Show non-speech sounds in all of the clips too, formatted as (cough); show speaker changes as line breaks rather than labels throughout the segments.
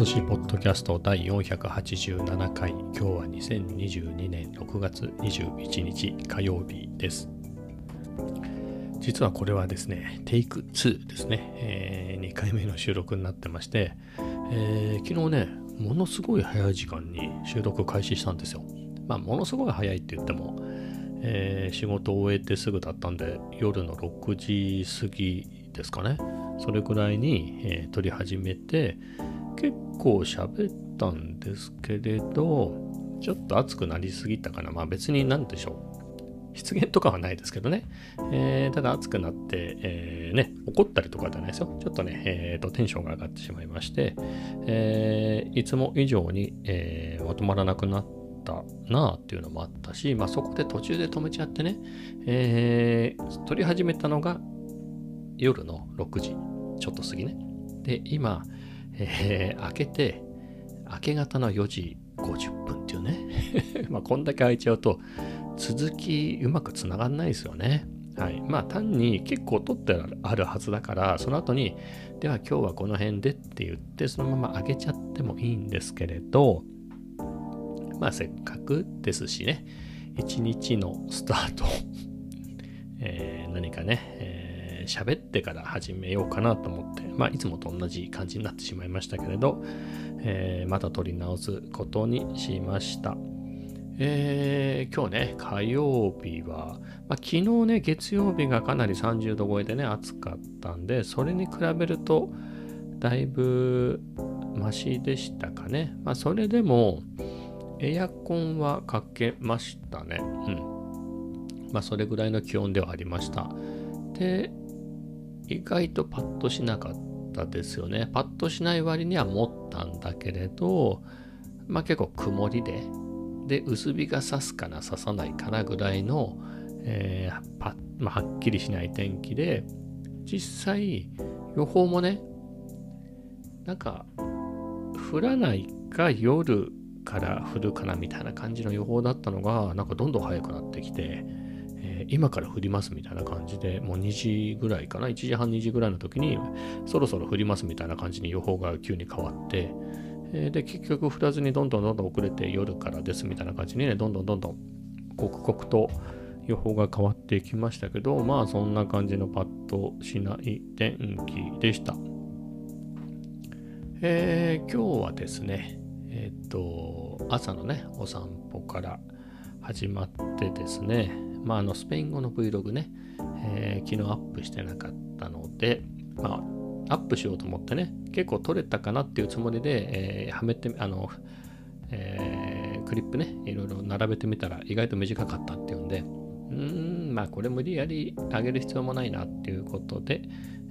寿司ポッドキャスト第487回。今日は2022年6月21日火曜日です。実はこれはですねテイク2ですね、えー、2回目の収録になってまして、えー、昨日ねものすごい早い時間に収録開始したんですよ。まあものすごい早いって言っても、えー、仕事を終えてすぐだったんで夜の6時過ぎですかね。それくらいに、えー、撮り始めて結構喋ったんですけれどちょっと熱くなりすぎたかなまあ別に何でしょう失言とかはないですけどね、えー、ただ熱くなって、えー、ね、怒ったりとかじゃないですよ。ちょっとね、えーと、テンションが上がってしまいまして、えー、いつも以上に、え、まとまらなくなったなあっていうのもあったし、まあ、そこで途中で止めちゃってね、えー、撮り始めたのが夜の6時ちょっと過ぎね。で、今、えー、開けて、明け方の4時50分っていうね。(laughs) まあ、こんだけ開いちゃうと、続きうまくつながんないですよね。はい。まあ、単に結構取ってあるはずだから、その後に、では今日はこの辺でって言って、そのまま開けちゃってもいいんですけれど、まあ、せっかくですしね、一日のスタート、(laughs) えー、何かね、喋ってから始めようかなと思って、まあ、いつもと同じ感じになってしまいましたけれど、えー、また撮り直すことにしました。えー、今日ね、火曜日は、まあ、昨日ね、月曜日がかなり30度超えでね、暑かったんで、それに比べると、だいぶマシでしたかね。まあ、それでも、エアコンはかけましたね。うん。まあ、それぐらいの気温ではありました。で、意外とパッとしなかったですよね。パッとしない割には持ったんだけれど、まあ結構曇りで、で、薄日が差すかな、差さないかなぐらいの、えーパまあ、はっきりしない天気で、実際予報もね、なんか降らないか夜から降るかなみたいな感じの予報だったのが、なんかどんどん早くなってきて、ー、今から降りますみたいな感じで、もう2時ぐらいかな、1時半、2時ぐらいの時に、そろそろ降りますみたいな感じに予報が急に変わって、えー、で、結局降らずにどんどんどんどん遅れて夜からですみたいな感じにね、どんどんどんどん刻々と予報が変わっていきましたけど、まあそんな感じのパッとしない天気でした。えー、今日はですね、えっ、と、朝のね、お散歩から始まってですね、まあ、あのスペイン語の Vlog ね、えー、昨日アップしてなかったので、まあ、アップしようと思ってね、結構撮れたかなっていうつもりで、えー、はめて、あの、えー、クリップね、いろいろ並べてみたら意外と短かったっていうんで、うん、まあこれ無理やり上げる必要もないなっていうことで、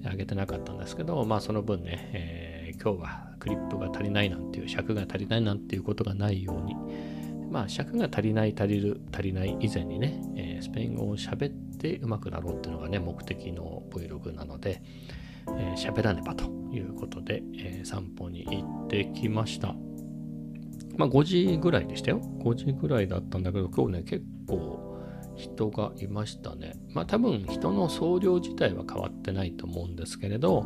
上げてなかったんですけど、まあその分ね、えー、今日はクリップが足りないなんていう、尺が足りないなんていうことがないように、まあ尺が足りない足りる足りない以前にね、えー、スペイン語を喋ってうまくなろうっていうのがね目的の Vlog なので喋、えー、らねばということで、えー、散歩に行ってきました。まあ5時ぐらいでしたよ。5時ぐらいだったんだけど今日ね結構人がいましたね。まあ多分人の総量自体は変わってないと思うんですけれど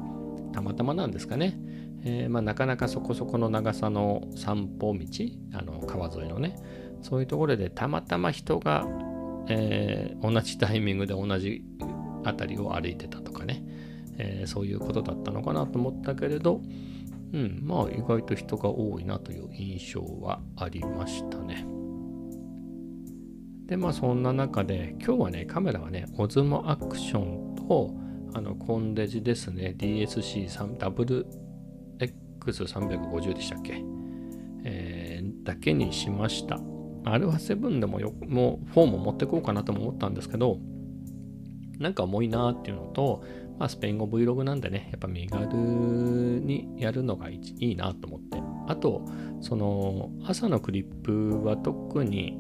たまたまなんですかね。えー、まあ、なかなかそこそこの長さの散歩道あの川沿いのねそういうところでたまたま人が、えー、同じタイミングで同じ辺りを歩いてたとかね、えー、そういうことだったのかなと思ったけれど、うん、まあ意外と人が多いなという印象はありましたね。でまあそんな中で今日はねカメラはねオズモアクションとあのコンデジですね DSC3 ダブル X350 でしたっけ、えー、だけにしました。α7 でもよもう4も持ってこうかなとも思ったんですけど、なんか重いなっていうのと、まあ、スペイン語 Vlog なんでね、やっぱ身軽にやるのがいいなと思って。あと、その朝のクリップは特に、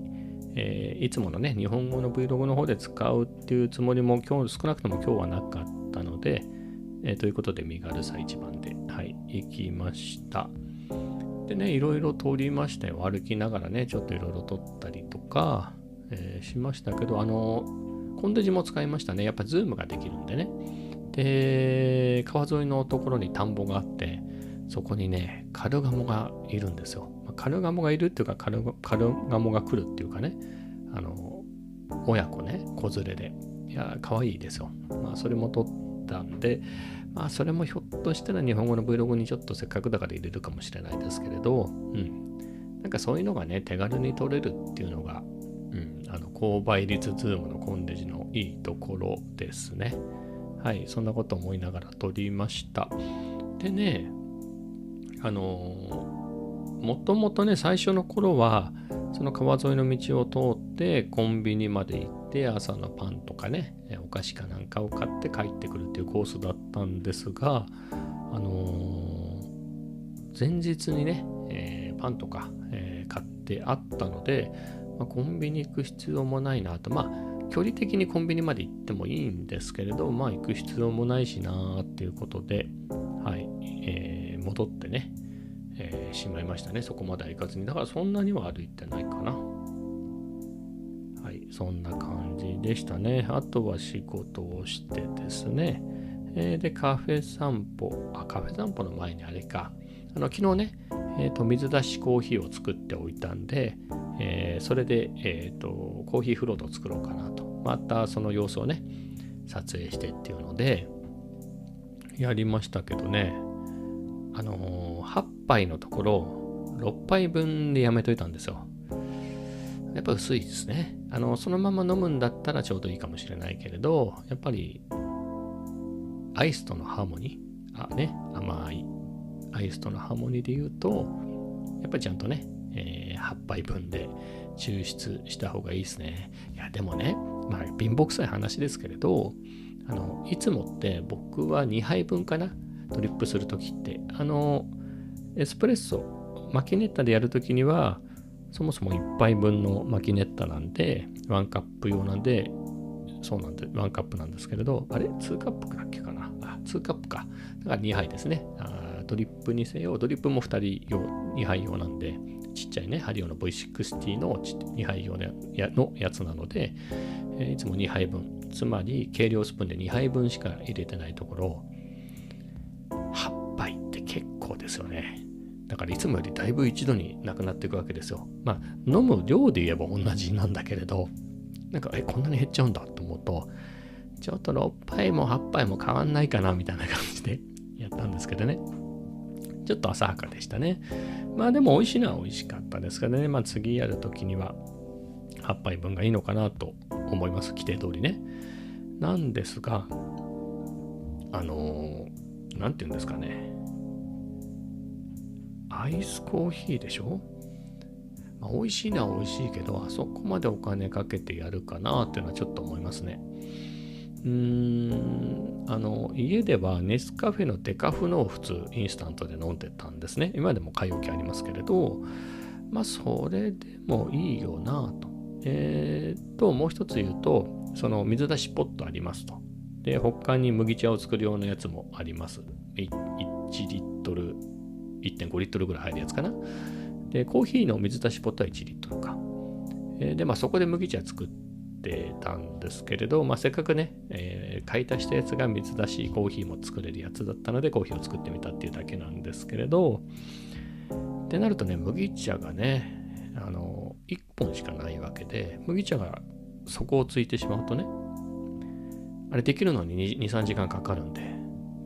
えー、いつものね、日本語の Vlog の方で使うっていうつもりも今日少なくとも今日はなかったので、えー、ということで身軽さ一番で、行きました。でね、いろいろ通りましたよ。歩きながらね、ちょっといろいろ撮ったりとか、えー、しましたけど、あの、コンデジも使いましたね。やっぱズームができるんでね。で、川沿いのところに田んぼがあって、そこにね、カルガモがいるんですよ。カルガモがいるっていうかカル、カルガモが来るっていうかね、あの、親子ね、子連れで。いや、可愛いですよ。まあ、それも撮ったんで、まあ、それもひょっとしたら日本語の Vlog にちょっとせっかくだから入れるかもしれないですけれど、うん。なんかそういうのがね、手軽に撮れるっていうのが、うん、あの、高倍率ズームのコンデジのいいところですね。はい、そんなこと思いながら撮りました。でね、あのもともとね、最初の頃は、その川沿いの道を通ってコンビニまで行って朝のパンとかね、お菓子かなんかを買って帰ってくるっていうコースだったんですが、あのー、前日にね、えー、パンとか、えー、買ってあったので、まあ、コンビニ行く必要もないなと、まあ距離的にコンビニまで行ってもいいんですけれど、まあ行く必要もないしなーっていうことで、はい、え、戻ってね、しまいましたね。そこまでは行かずに。だからそんなには歩いてないかな。はい、そんな感じでしたね。あとは仕事をしてですね。えー、で、カフェ散歩。あ、カフェ散歩の前にあれか。あの、昨日ね、えーと、水出しコーヒーを作っておいたんで、えー、それで、えーと、コーヒーフロートを作ろうかなと。またその様子をね、撮影してっていうので、やりましたけどね、あのー、8杯のところ、6杯分でやめといたんですよ。やっぱ薄いですね。あの、そのまま飲むんだったらちょうどいいかもしれないけれど、やっぱり、アイスとのハーモニー、あ、ね、甘いアイスとのハーモニーで言うと、やっぱりちゃんとね、えー、8杯分で抽出した方がいいですね。いや、でもね、まあ、貧乏くさい話ですけれど、あの、いつもって僕は2杯分かな、ドリップするときって。あの、エスプレッソ、マキネッタでやるときには、そもそも1杯分のマキネッタなんで、1カップ用なんで、そうなんで、1カップなんですけれど、あれ ?2 カップだっけかな？あ、2カップか。だから2杯ですね。あドリップにせよ、ドリップも2人用、2杯用なんで、ちっちゃいね、ハリオの V60 の2杯用のやつなので、えー、いつも2杯分、つまり計量スプーンで2杯分しか入れてないところ、8杯って結構ですよね。だからいつもよりだいぶ一度になくなっていくわけですよ。まあ、飲む量で言えば同じなんだけれど、なんか、え、こんなに減っちゃうんだと思うと、ちょっと6杯も8杯も変わんないかなみたいな感じで (laughs) やったんですけどね。ちょっと浅はかでしたね。まあでも美味しいのは美味しかったですからね。まあ次やるときには8杯分がいいのかなと思います。規定通りね。なんですが、あのー、なんて言うんですかね。アイスコーヒーでしょ、まあ、美味しいのは美味しいけど、あそこまでお金かけてやるかなっていうのはちょっと思いますね。うーんあの家ではネスカフェのデカフのを普通インスタントで飲んでたんですね。今でも買い置きありますけれどまあそれでもいいよなと。えー、ともう一つ言うとその水出しポットありますと。で他に麦茶を作るようなやつもあります。1リットル1.5リットルぐらい入るやつかな。でコーヒーの水出しポットは1リットルか、え、でまあそこで麦茶作ってってたんですけれど、まあ、せっかくね、えー、買い足したやつが水出しコーヒーも作れるやつだったのでコーヒーを作ってみたっていうだけなんですけれどってなるとね麦茶がねあの1本しかないわけで麦茶が底をついてしまうとねあれできるのに23時間かかるんで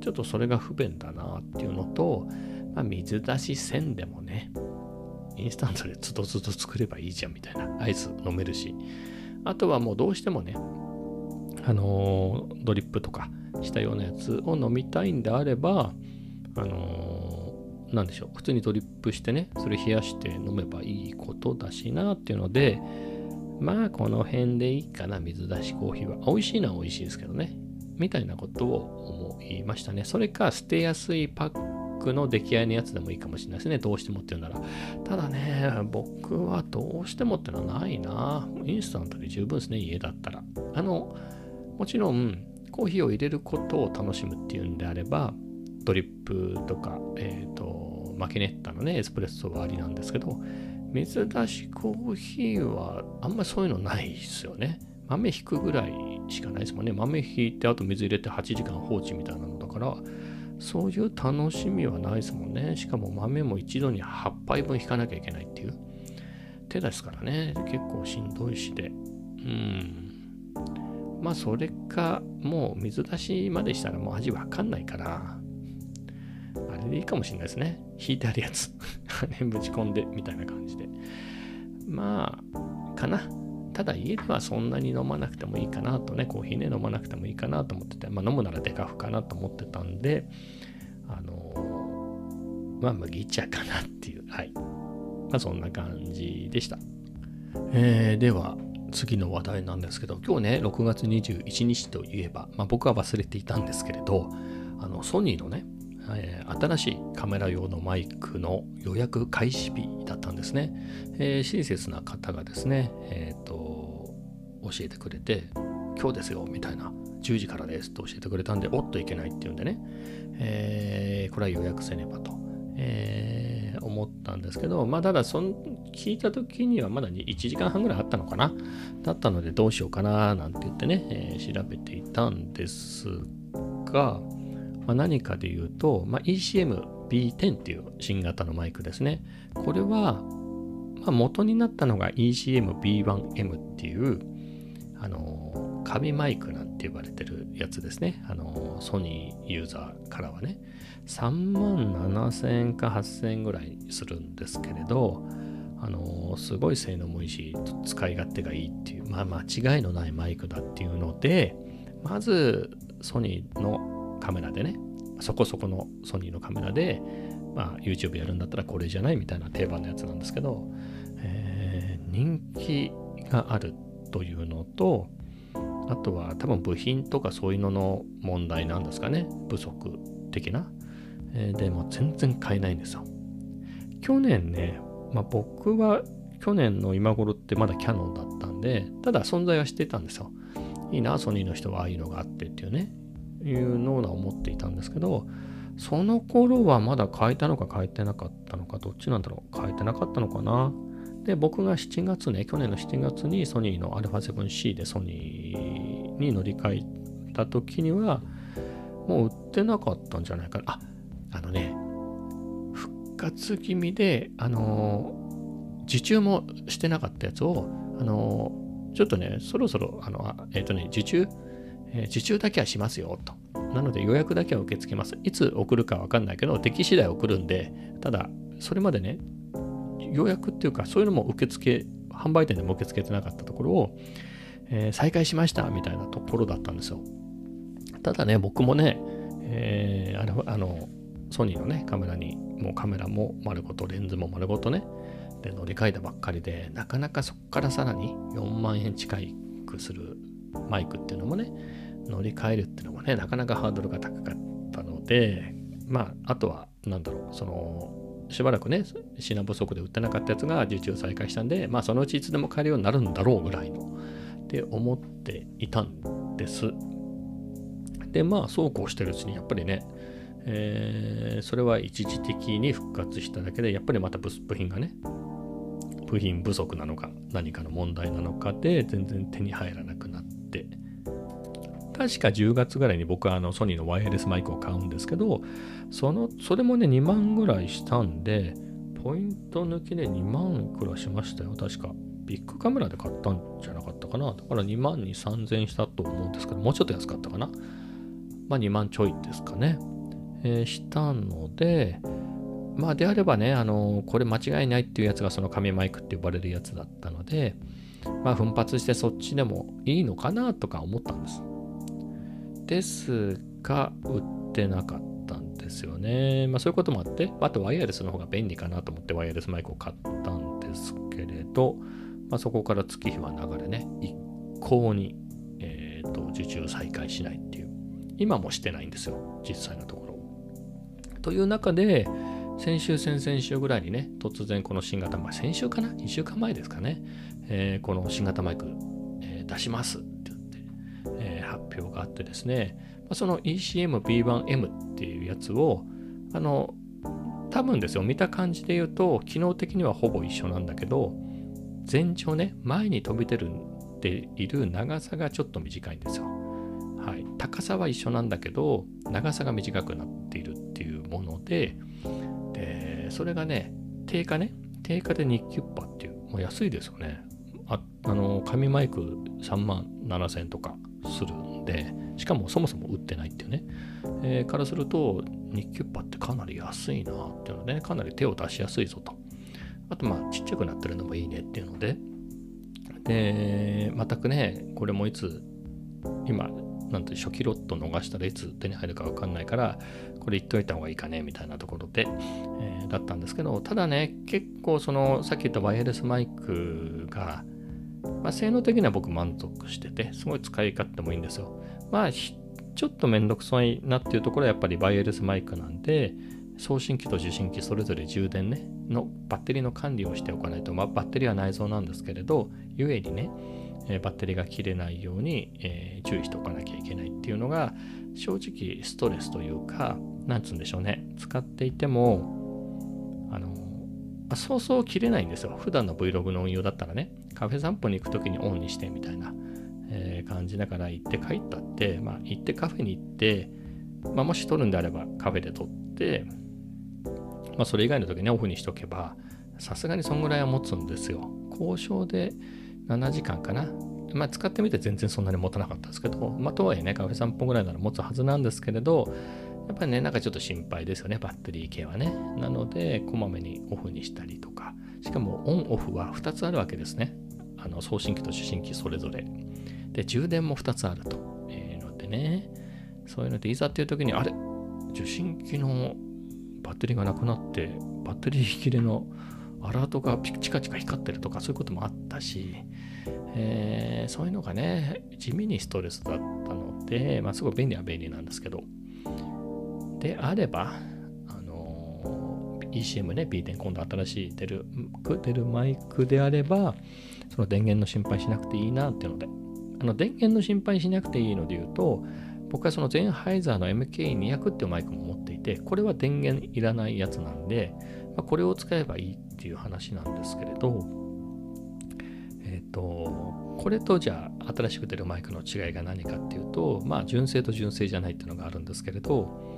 ちょっとそれが不便だなっていうのと、まあ、水出しせんでもねインスタントでつどつど作ればいいじゃんみたいなアイス飲めるしあとはもうどうしてもね、あのー、ドリップとかしたようなやつを飲みたいんであれば、あのー、なんでしょう、普通にドリップしてね、それ冷やして飲めばいいことだしなっていうので、まあこの辺でいいかな、水出しコーヒーは。美味しいのは美味しいですけどね。みたいなことを思いましたね。それか捨てやすいパッの出来合いのやつでもいいかもしれないですね。どうしてもっていうなら。ただね、僕はどうしてもってのはないな。インスタントで十分ですね、家だったら。あの、もちろん、コーヒーを入れることを楽しむっていうんであれば、ドリップとか、えっ、ー、と、マキネッタのね、エスプレッソはありなんですけど、水出しコーヒーはあんまりそういうのないですよね。豆引くぐらいしかないですもんね。豆引いてあと水入れて8時間放置みたいなのだから、そういう楽しみはないですもんね。しかも豆も一度に8杯分引かなきゃいけないっていう手ですからね。結構しんどいしで。うん。まあそれか、もう水出しまでしたらもう味わかんないから、あれでいいかもしれないですね。引いてあるやつ。(laughs) ぶち込んでみたいな感じで。まあ、かな。ただ家ではそんなに飲まなくてもいいかなとね、コーヒーね、飲まなくてもいいかなと思ってて、まあ飲むならデカフかなと思ってたんで、あのまあ麦茶かなっていう、はい。まあそんな感じでした。えー、では、次の話題なんですけど、今日ね、6月21日といえば、まあ僕は忘れていたんですけれど、あの、ソニーのね、えー、新しいカメラ用のマイクの予約開始日だったんですね。えー、親切な方がですね、えーと、教えてくれて、今日ですよみたいな、10時からですと教えてくれたんで、おっといけないっていうんでね、えー、これは予約せねばと、えー、思ったんですけど、まあ、ただその、聞いた時にはまだ1時間半ぐらいあったのかなだったのでどうしようかななんて言ってね、えー、調べていたんですが、まあ、何かで言うと、まあ、ECM-B10 っていう新型のマイクですね。これは、まあ、元になったのが ECM-B1M っていう、あの、紙マイクなんて呼ばれてるやつですね。あの、ソニーユーザーからはね。3万7000円か8000円ぐらいするんですけれど、あのすごい性能もいいし、使い勝手がいいっていう、まあ間違いのないマイクだっていうので、まずソニーのカメラでね、そこそこのソニーのカメラで、まあ、YouTube やるんだったらこれじゃないみたいな定番のやつなんですけど、えー、人気があるというのと、あとは多分部品とかそういうのの問題なんですかね。不足的な。えー、でも全然買えないんですよ。去年ね、まあ、僕は去年の今頃ってまだキャノンだったんで、ただ存在はしてたんですよ。いいな、ソニーの人はああいうのがあってっていうね。いうのは思っていたんですけど、その頃はまだ変えたのか変えてなかったのか、どっちなんだろう、変えてなかったのかな。で、僕が7月ね、去年の7月にソニーの α7C でソニーに乗り換えた時には、もう売ってなかったんじゃないかな。あ、あのね、復活気味で、あの受注もしてなかったやつを、あのちょっとね、そろそろ、あの、えっ、ー、とね、受注？えー、受注だけはしますよと。なので予約だけは受け付けます。いつ送るかわかんないけど、適次第送るんで、ただ、それまでね、予約っていうか、そういうのも受付、販売店でも受け付けてなかったところを、えー、再開しましたみたいなところだったんですよ。ただね、僕もね、えー、あの、あのソニーのね、カメラに、もうカメラも丸ごと、レンズも丸ごとね、で乗り換えたばっかりで、なかなかそこからさらに4万円近くするマイクっていうのもね、乗り換えるっていうのもね、なかなかハードルが高かったので、まあ、あとは、なんだろう、その、しばらくね、品不足で売ってなかったやつが受注再開したんで、まあ、そのうちいつでも買えるようになるんだろうぐらいの、って思っていたんです。で、まあ、そうこうしてるうちに、やっぱりね、えー、それは一時的に復活しただけで、やっぱりまた部品がね、部品不足なのか、何かの問題なのかで、全然手に入らなくなって、確か10月ぐらいに僕はあのソニーのワイヤレスマイクを買うんですけど、その、それもね、2万ぐらいしたんで、ポイント抜きで2万いくらしましたよ、確か。ビッグカメラで買ったんじゃなかったかな。だから2万に3000したと思うんですけど、もうちょっと安かったかな。まあ2万ちょいですかね。えー、したので、まあであればね、あの、これ間違いないっていうやつがその紙マイクって呼ばれるやつだったので、まあ奮発してそっちでもいいのかなとか思ったんです。ですが、売ってなかったんですよね。まあそういうこともあって、あとワイヤレスの方が便利かなと思ってワイヤレスマイクを買ったんですけれど、まあそこから月日は流れね、一向に、えーと、受注再開しないっていう。今もしてないんですよ、実際のところ。という中で、先週、先々週ぐらいにね、突然この新型マイク、先週かな ?2 週間前ですかね。えー、この新型マイク、えー、出します、表があってですね、その ECM-B1M っていうやつを、あの、多分ですよ、見た感じで言うと、機能的にはほぼ一緒なんだけど、前長ね、前に飛び出るっている長さがちょっと短いんですよ。はい、高さは一緒なんだけど長さが短くなっているっていうものででそれがね定価ね定価で2キュッパっていうもう安いですよねああの紙マイク3万7000円とかするでしかもそもそも売ってないっていうね、えー、からすると2キュッパってかなり安いなっていうので、ね、かなり手を出しやすいぞと。あとまあちっちゃくなってるのもいいねっていうので。で全くねこれもいつ今なんて初期ロット逃したらいつ手に入るか分かんないからこれ言っといた方がいいかねみたいなところで、えー、だったんですけどただね結構そのさっき言ったワイヤレスマイクが、まあ、性能的には僕満足しててすごい使い勝手もいいんですよ。まあちょっとめんどくさいなっていうところはやっぱりワイヤレスマイクなんで送信機と受信機それぞれ充電ねのバッテリーの管理をしておかないと、まあ、バッテリーは内蔵なんですけれどゆえにねえバッテリーが切れないように、えー、注意しておかなきゃいけないっていうのが正直ストレスというかなんつうんでしょうね。使っていてもそうそう切れないんですよ。普段の Vlog の運用だったらね。カフェ散歩に行く時にオンにしてみたいな、えー、感じだから行って帰ったってまあ行ってカフェに行って、まあ、もし撮るんであればカフェで撮ってまあそれ以外の時にオフにしとけばさすがにそんぐらいは持つんですよ。交渉で7時間かな。まあ、使ってみて全然そんなに持たなかったですけど、まあ、とはいえね、カフェ3本ぐらいなら持つはずなんですけれど、やっぱりね、なんかちょっと心配ですよね、バッテリー系はね。なので、こまめにオフにしたりとか、しかもオンオフは2つあるわけですね。あの送信機と受信機それぞれ。で、充電も2つあるというのでね、そういうので、いざっていう時に、あれ、受信機のバッテリーがなくなって、バッテリー切れのアラートがチカチカ光ってるとかそういうこともあったし、えー、そういうのがね地味にストレスだったので、まあ、すごい便利は便利なんですけどであればあの ECM ね B 点今度新しい出る出るマイクであればその電源の心配しなくていいなっていうので。あの電源の心配しなくていいので言うと僕はそのゼンハイザーの MK200 っていうマイクも持っていてこれは電源いらないやつなんで、まあ、これを使えばいいっていう話なんですけれど、えっ、ー、と、これとじゃあ新しく出るマイクの違いが何かっていうと、まあ純正と純正じゃないっていうのがあるんですけれど、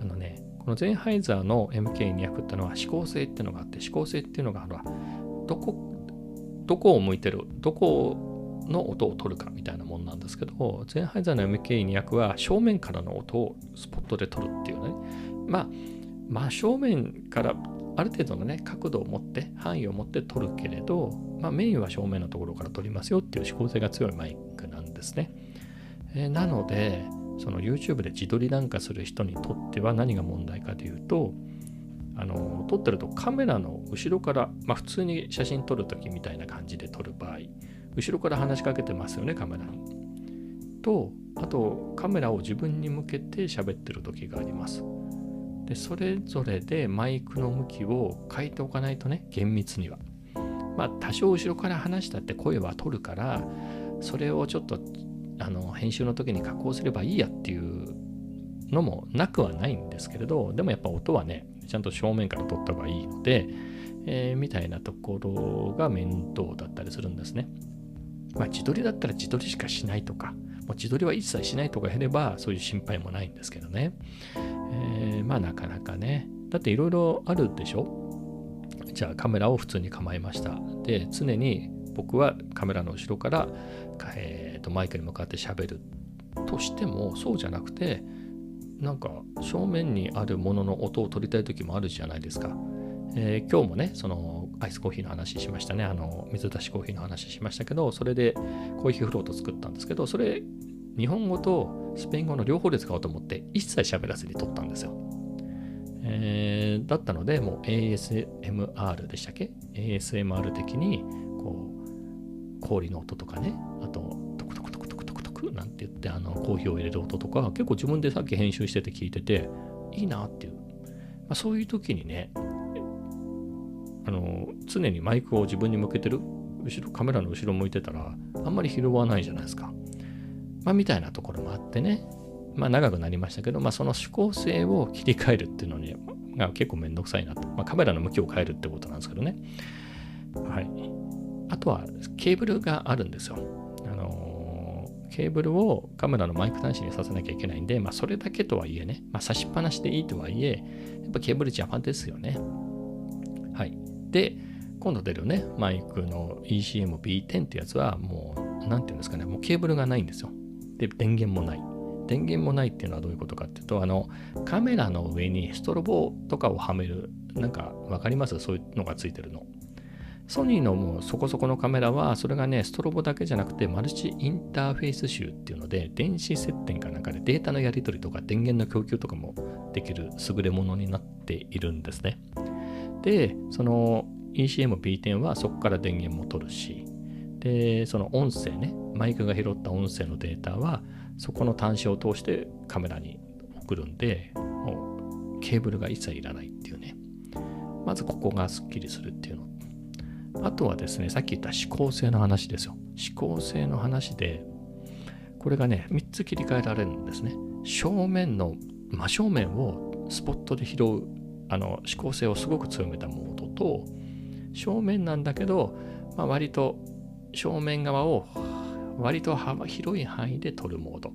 あのね、このゼンハイザーの MK200 ってのは指向性っていうのがあって、指向性っていうのが、どこ、どこを向いてる、どこの音を取るかみたいなもんなんですけど、ゼンハイザーの MK200 は正面からの音をスポットで取るっていうね。まあ、真正面からある程度のね角度を持って範囲を持って撮るけれど、まあ、メインは正面のところから撮りますよっていう指向性が強いマイクなんですね。えー、なのでその YouTube で自撮りなんかする人にとっては何が問題かというとあの撮ってるとカメラの後ろから、まあ、普通に写真撮る時みたいな感じで撮る場合後ろから話しかけてますよねカメラに。とあとカメラを自分に向けて喋ってる時があります。でそれぞれでマイクの向きを変えておかないとね厳密にはまあ多少後ろから話したって声は取るからそれをちょっとあの編集の時に加工すればいいやっていうのもなくはないんですけれどでもやっぱ音はねちゃんと正面から撮った方がいいので、えー、みたいなところが面倒だったりするんですね。まあ自撮りだったら自撮りしかしないとかもう自撮りは一切しないとか減ればそういう心配もないんですけどね。えー、まあなかなかね。だっていろいろあるでしょ？じゃあカメラを普通に構えました。で、常に僕はカメラの後ろから、えー、とマイクに向かって喋るとしてもそうじゃなくてなんか正面にあるものの音を取りたい時もあるじゃないですか。えー、今日もね、そのアイスコーヒーの話しましたね。あの、水出しコーヒーの話しましたけど、それでコーヒーフロート作ったんですけど、それ日本語とスペイン語の両方で使おうと思って一切喋らずに撮ったんですよ。えー、だったので、もう ASMR でしたっけ ?ASMR 的に、こう、氷の音とかね、なんて言って、あの、コーヒーを入れる音とか、結構自分でさっき編集してて聞いてて、いいなっていう。まあ、そういう時にね、あの、常にマイクを自分に向けてる、後ろ、カメラの後ろ向いてたら、あんまり拾わないじゃないですか。まあ、みたいなところもあってね、まあ、長くなりましたけど、まあ、その指向性を切り替えるっていうのにが結構めんどくさいなと。まあ、カメラの向きを変えるってことなんですけどね。はい。あとは、ケーブルがあるんですよ。ケーブルをカメラのマイク端子にさせなきゃいけないんで、まあ、それだけとはいえね、まあ、差しっぱなしでいいとはいえ、やっぱケーブル邪魔ですよね。はい。で、今度出るね、マイクの ECM-B10 ってやつは、もう、なんていうんですかね、もうケーブルがないんですよ。で、電源もない。電源もないっていうのはどういうことかっていうと、あの、カメラの上にストロボとかをはめる、なんかわかります？そういうのがついてるの。ソニーのもうそこそこのカメラは、それがね、ストロボだけじゃなくて、マルチインターフェース集っていうので、電子接点かなんかでデータのやり取りとか電源の供給とかもできる優れものになっているんですね。で、その ECM-P10 はそこから電源も取るし、で、その音声ね、マイクが拾った音声のデータは、そこの端子を通してカメラに送るんで、もうケーブルが一切いらないっていうね。まずここがスッキリするっていうのあとはですね、さっき言った指向性の話ですよ。指向性の話で、これがね、3つ切り替えられるんですね。正面の真正面をスポットで拾う、あの、指向性をすごく強めたモードと、正面なんだけど、まあ、割と正面側を割と幅広い範囲で撮るモード。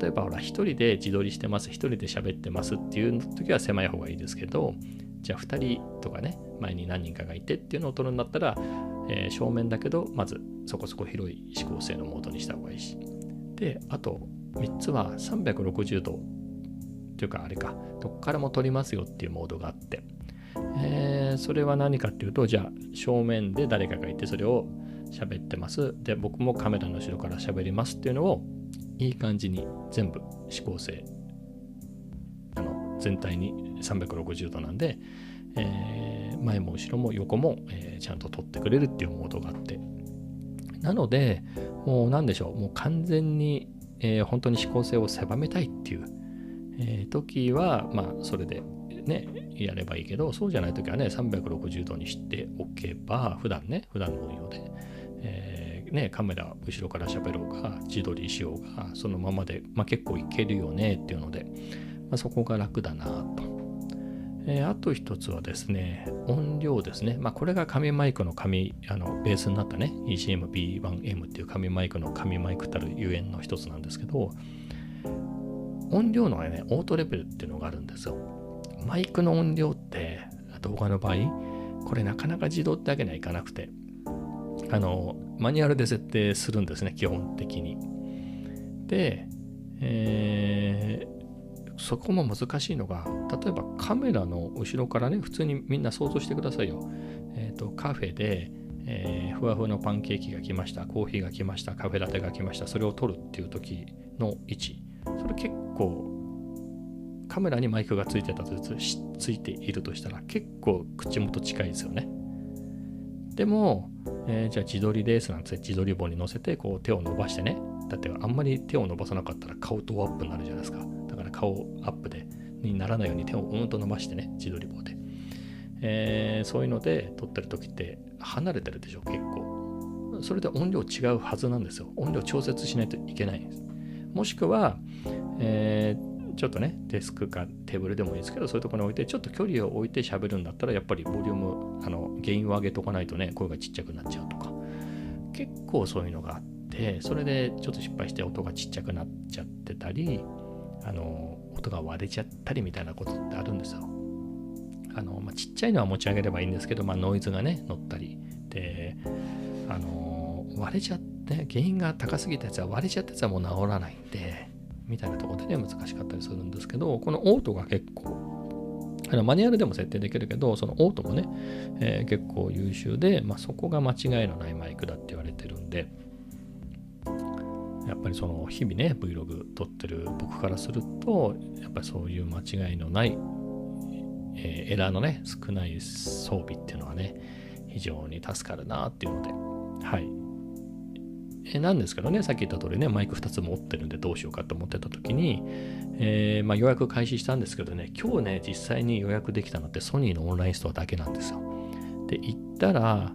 例えば、ほら、一人で自撮りしてます、一人で喋ってますっていう時は狭い方がいいですけど、じゃあ2人とかね、前に何人かがいてっていうのを取るんだったら、えー、正面だけど、まずそこそこ広い指向性のモードにした方がいいし。で、あと3つは360度というかあれか、どっからも撮りますよっていうモードがあって、えー、それは何かっていうと、じゃあ正面で誰かがいてそれを喋ってます。で、僕もカメラの後ろから喋りますっていうのをいい感じに全部指向性あの全体に360度なんで、えー、前も後ろも横も、えー、ちゃんと撮ってくれるっていうモードがあって。なので、もう何でしょう、もう完全に、えー、本当に指向性を狭めたいっていう、えー、時は、まあ、それでね、やればいいけど、そうじゃない時はね、360度にしておけば、普段ね、普段の運用で、えー、ね、カメラ後ろから喋ろうが、自撮りしようが、そのままで、まあ、結構いけるよねっていうので、まあ、そこが楽だなと。えー、あと一つはですね、音量ですね。まあ、これが紙マイクの紙、あのベースになったね、ECM-B1M っていう紙マイクの紙マイクたるゆえんの一つなんですけど、音量のね、オートレベルっていうのがあるんですよ。マイクの音量って、動画の場合、これなかなか自動ってわけにはいかなくて、あの、マニュアルで設定するんですね、基本的に。で、えー、そこも難しいのが、例えばカメラの後ろからね、普通にみんな想像してくださいよ。え、ー、と、カフェで、えー、ふわふわのパンケーキが来ました、コーヒーが来ました、カフェラテが来ました、それを撮るっていう時の位置。それ結構、カメラにマイクがついてたとつついているとしたら結構口元近いですよね。でも、えー、じゃあ自撮りですなんて自撮り棒に乗せてこう手を伸ばしてね。だってあんまり手を伸ばさなかったら顔とアップになるじゃないですか。から顔アップでにならないように手をうんと伸ばしてね、自撮り棒で。えー、そういうので撮ってる時って離れてるでしょ、結構。それで音量違うはずなんですよ。音量調節しないといけないんです。もしくは、えー、ちょっとね、デスクかテーブルでもいいですけど、そういうところに置いて、ちょっと距離を置いて喋るんだったら、やっぱりボリューム、あの、原因を上げとかないとね、声がちっちゃくなっちゃうとか。結構そういうのがあって、それでちょっと失敗して音がちっちゃくなっちゃってたり、あの音が割れちゃったりみたいなことってあるんですよ。あのまあ、ちっちゃいのは持ち上げればいいんですけど、まあ、ノイズがね乗ったりであの割れちゃって原因が高すぎたやつは割れちゃったやつはもう治らないんでみたいなとこでね難しかったりするんですけどこのオートが結構あのマニュアルでも設定できるけどそのオートもね、えー、結構優秀で、まあ、そこが間違いのないマイクだって言われてるんでっぱりその日々ね Vlog 撮ってる僕からするとやっぱりそういう間違いのない、えー、エラーのね少ない装備っていうのはね非常に助かるなっていうのではいえなんですけどね、さっき言った通りね、マイク2つ持ってるんでどうしようかと思ってた時に、えー、まあ、予約開始したんですけどね、今日ね、実際に予約できたのってソニーのオンラインストアだけなんですよ。で、行ったら、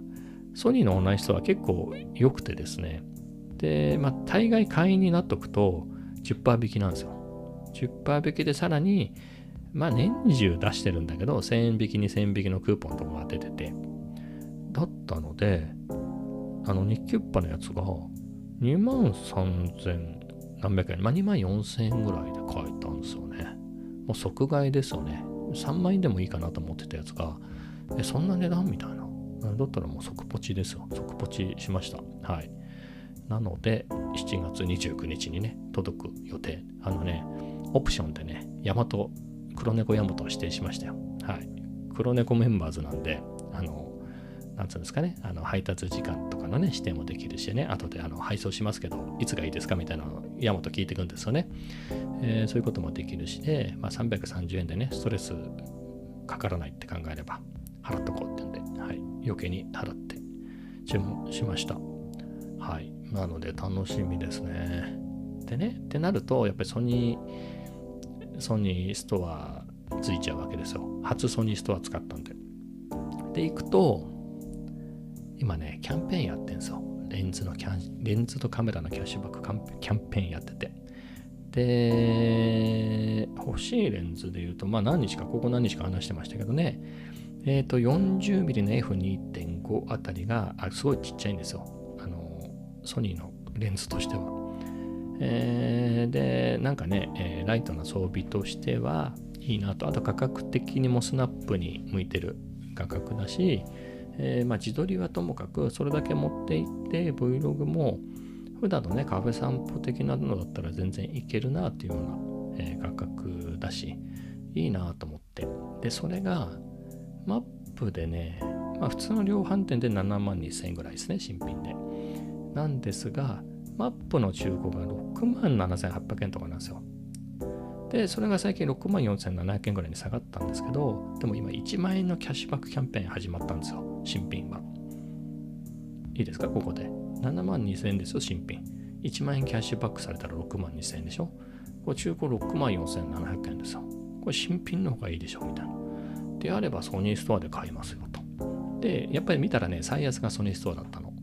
ソニーのオンラインストア結構良くてですね、で、まあ、大概会員になっとくと10%引きなんですよ。10%引きでさらに、まあ年中出してるんだけど、1000円引き、2000円引きのクーポンとかが出てて、だったので、あの、日キュッパのやつが、2万3000何百円、まあ、2万4000円ぐらいで買えたんですよね。もう即買いですよね。3万円でもいいかなと思ってたやつが、え、そんな値段みたいな。だったらもう即ポチですよ。即ポチしました。はい。なので、7月29日にね、届く予定。あのね、オプションでね、ヤマト、黒猫ヤマトを指定しましたよ。はい。黒猫メンバーズなんで、あの、なんつうんですかね、あの配達時間とかのね、指定もできるしね、後であの配送しますけど、いつがいいですかみたいなのをヤマト聞いていくんですよね。えー、そういうこともできるしで、まあ、330円でね、ストレスかからないって考えれば、払っとこうってんで、はい、余計に払って注文しました。はい。なので楽しみですね。でね、ってなると、やっぱりソニー、ソニーストアついちゃうわけですよ。初ソニーストア使ったんで。で、行くと、今ね、キャンペーンやってんですよ。レンズのキャン、レンズとカメラのキャッシュバックキャンペーンやってて。で、欲しいレンズで言うと、まあ何日か、ここ何日か話してましたけどね、えっ、ー、と、40mm の F2.5 あたりがあ、すごいちっちゃいんですよ。ソニーのレンズとしては。えー、で、なんかね、えー、ライトな装備としてはいいなと。あと価格的にもスナップに向いてる価格だし、えー、まあ、自撮りはともかくそれだけ持っていって Vlog も普段のねカフェ散歩的なのだったら全然いけるなっていうような、えー、価格だしいいなと思ってでそれがマップでね、まあ、普通の量販店で7万2000円ぐらいですね新品でなんですがマップの中古が6万7800円とかなんですよで、それが最近6万4700円ぐらいに下がったんですけど、でも今1万円のキャッシュバックキャンペーン始まったんですよ、新品は。いいですか、ここで。7万2000円ですよ、新品。1万円キャッシュバックされたら6万2000円でしょ？これ中古6万4700円ですよ。これ新品の方がいいでしょ、みたいな。であればソニーストアで買いますよと。で、やっぱり見たらね、最安がソニーストアだったの。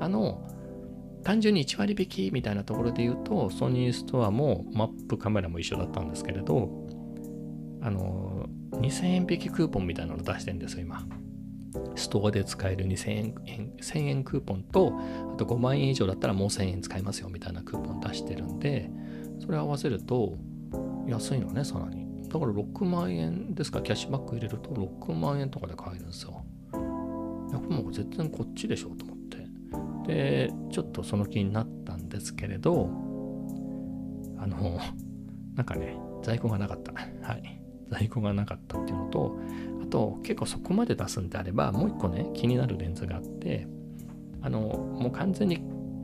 あの、単純に1割引きみたいなところで言うと、ソニーストアもマップカメラも一緒だったんですけれど、あの、2000円引きクーポンみたいなの出してるんですよ、今。ストアで使える2000円、1000円クーポンと、あと5万円以上だったらもう1000円使えますよみたいなクーポン出してるんで、それ合わせると安いのね、さらに。だから6万円ですか、キャッシュバック入れると6万円とかで買えるんですよ。いや、もう絶対こっちでしょと思って。でちょっとその気になったんですけれどあのなんかね在庫がなかった。はい。在庫がなかったっていうのとあと結構そこまで出すんであればもう一個ね気になるレンズがあってあのもう完全に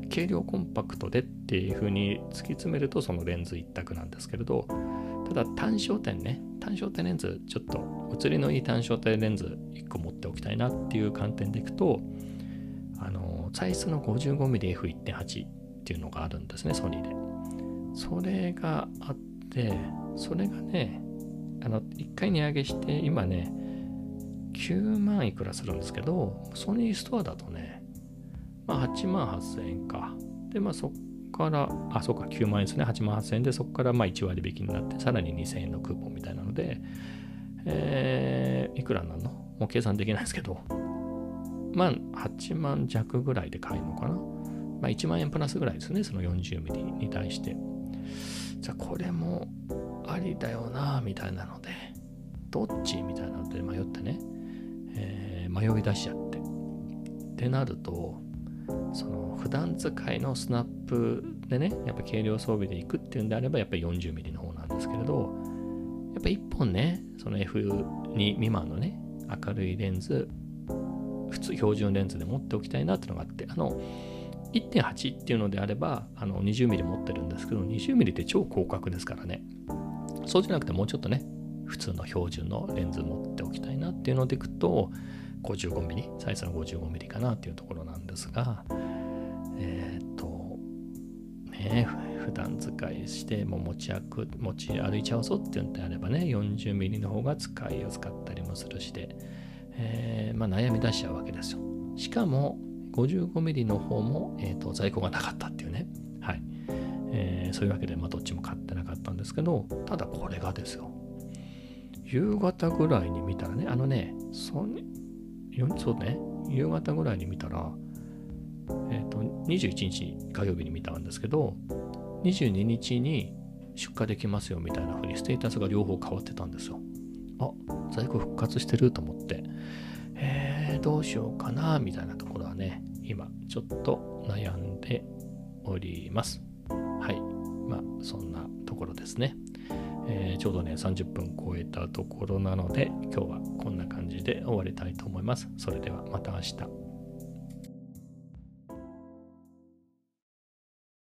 軽量コンパクトでっていう風に突き詰めるとそのレンズ一択なんですけれどただ単焦点ね。単焦点レンズちょっと写りのいい単焦点レンズ1個持っておきたいなっていう観点でいくとあの、サイズの 55mmF1.8 っていうのがあるんですね、ソニーで。それがあって、それがね、あの、1回値上げして、今ね、9万いくらするんですけど、ソニーストアだとね、まあ8万8000円か。で、まあそっから、あ、そうか、9万円ですね、8万8000円で、そこからまあ1割引きになって、さらに2000円のクーポンみたいなので、えー、いくらなんの？もう計算できないですけど、まあ、8万弱ぐらいで買えるのかな？まあ、1万円プラスぐらいですね、その 40mm に対して。じゃあ、これもありだよな、みたいなので、どっち？みたいなので迷ってね、えー、迷い出しちゃって。ってなると、その普段使いのスナップでね、やっぱ軽量装備で行くっていうんであれば、やっぱり 40mm の方なんですけれど、やっぱ1本ね、その F2 未満のね、明るいレンズ普通標準レンズで持っておきたいなっていうのがあって、あの、1.8っていうのであれば、あの 20mm 持ってるんですけど、20mm って超広角ですからね。そうじゃなくてもうちょっとね、普通の標準のレンズ持っておきたいなっていうのでいくと、55mm、サイズの 55mm かなっていうところなんですが、えっ、ー、と、ね、普段使いしても持ち歩持ち歩いちゃうぞっていうんであればね、40mm の方が使いやすかったりもするしで、えー、まあ、悩み出しちゃうわけですよ。しかも 55mm の方も、えーと、在庫がなかったっていうね。はい。えー、そういうわけで、まあ、どっちも買ってなかったんですけど、ただこれがですよ。夕方ぐらいに見たらね、あのね、そそうね、夕方ぐらいに見たら、えっ、ー、と、21日火曜日に見たんですけど、22日に出荷できますよみたいな風にステータスが両方変わってたんですよ。あ、在庫復活してると思って、どうしようかなみたいなところはね、今ちょっと悩んでおります。はい。まあ、そんなところですね。えー、ちょうどね、30分超えたところなので、今日はこんな感じで終わりたいと思います。それではまた明日。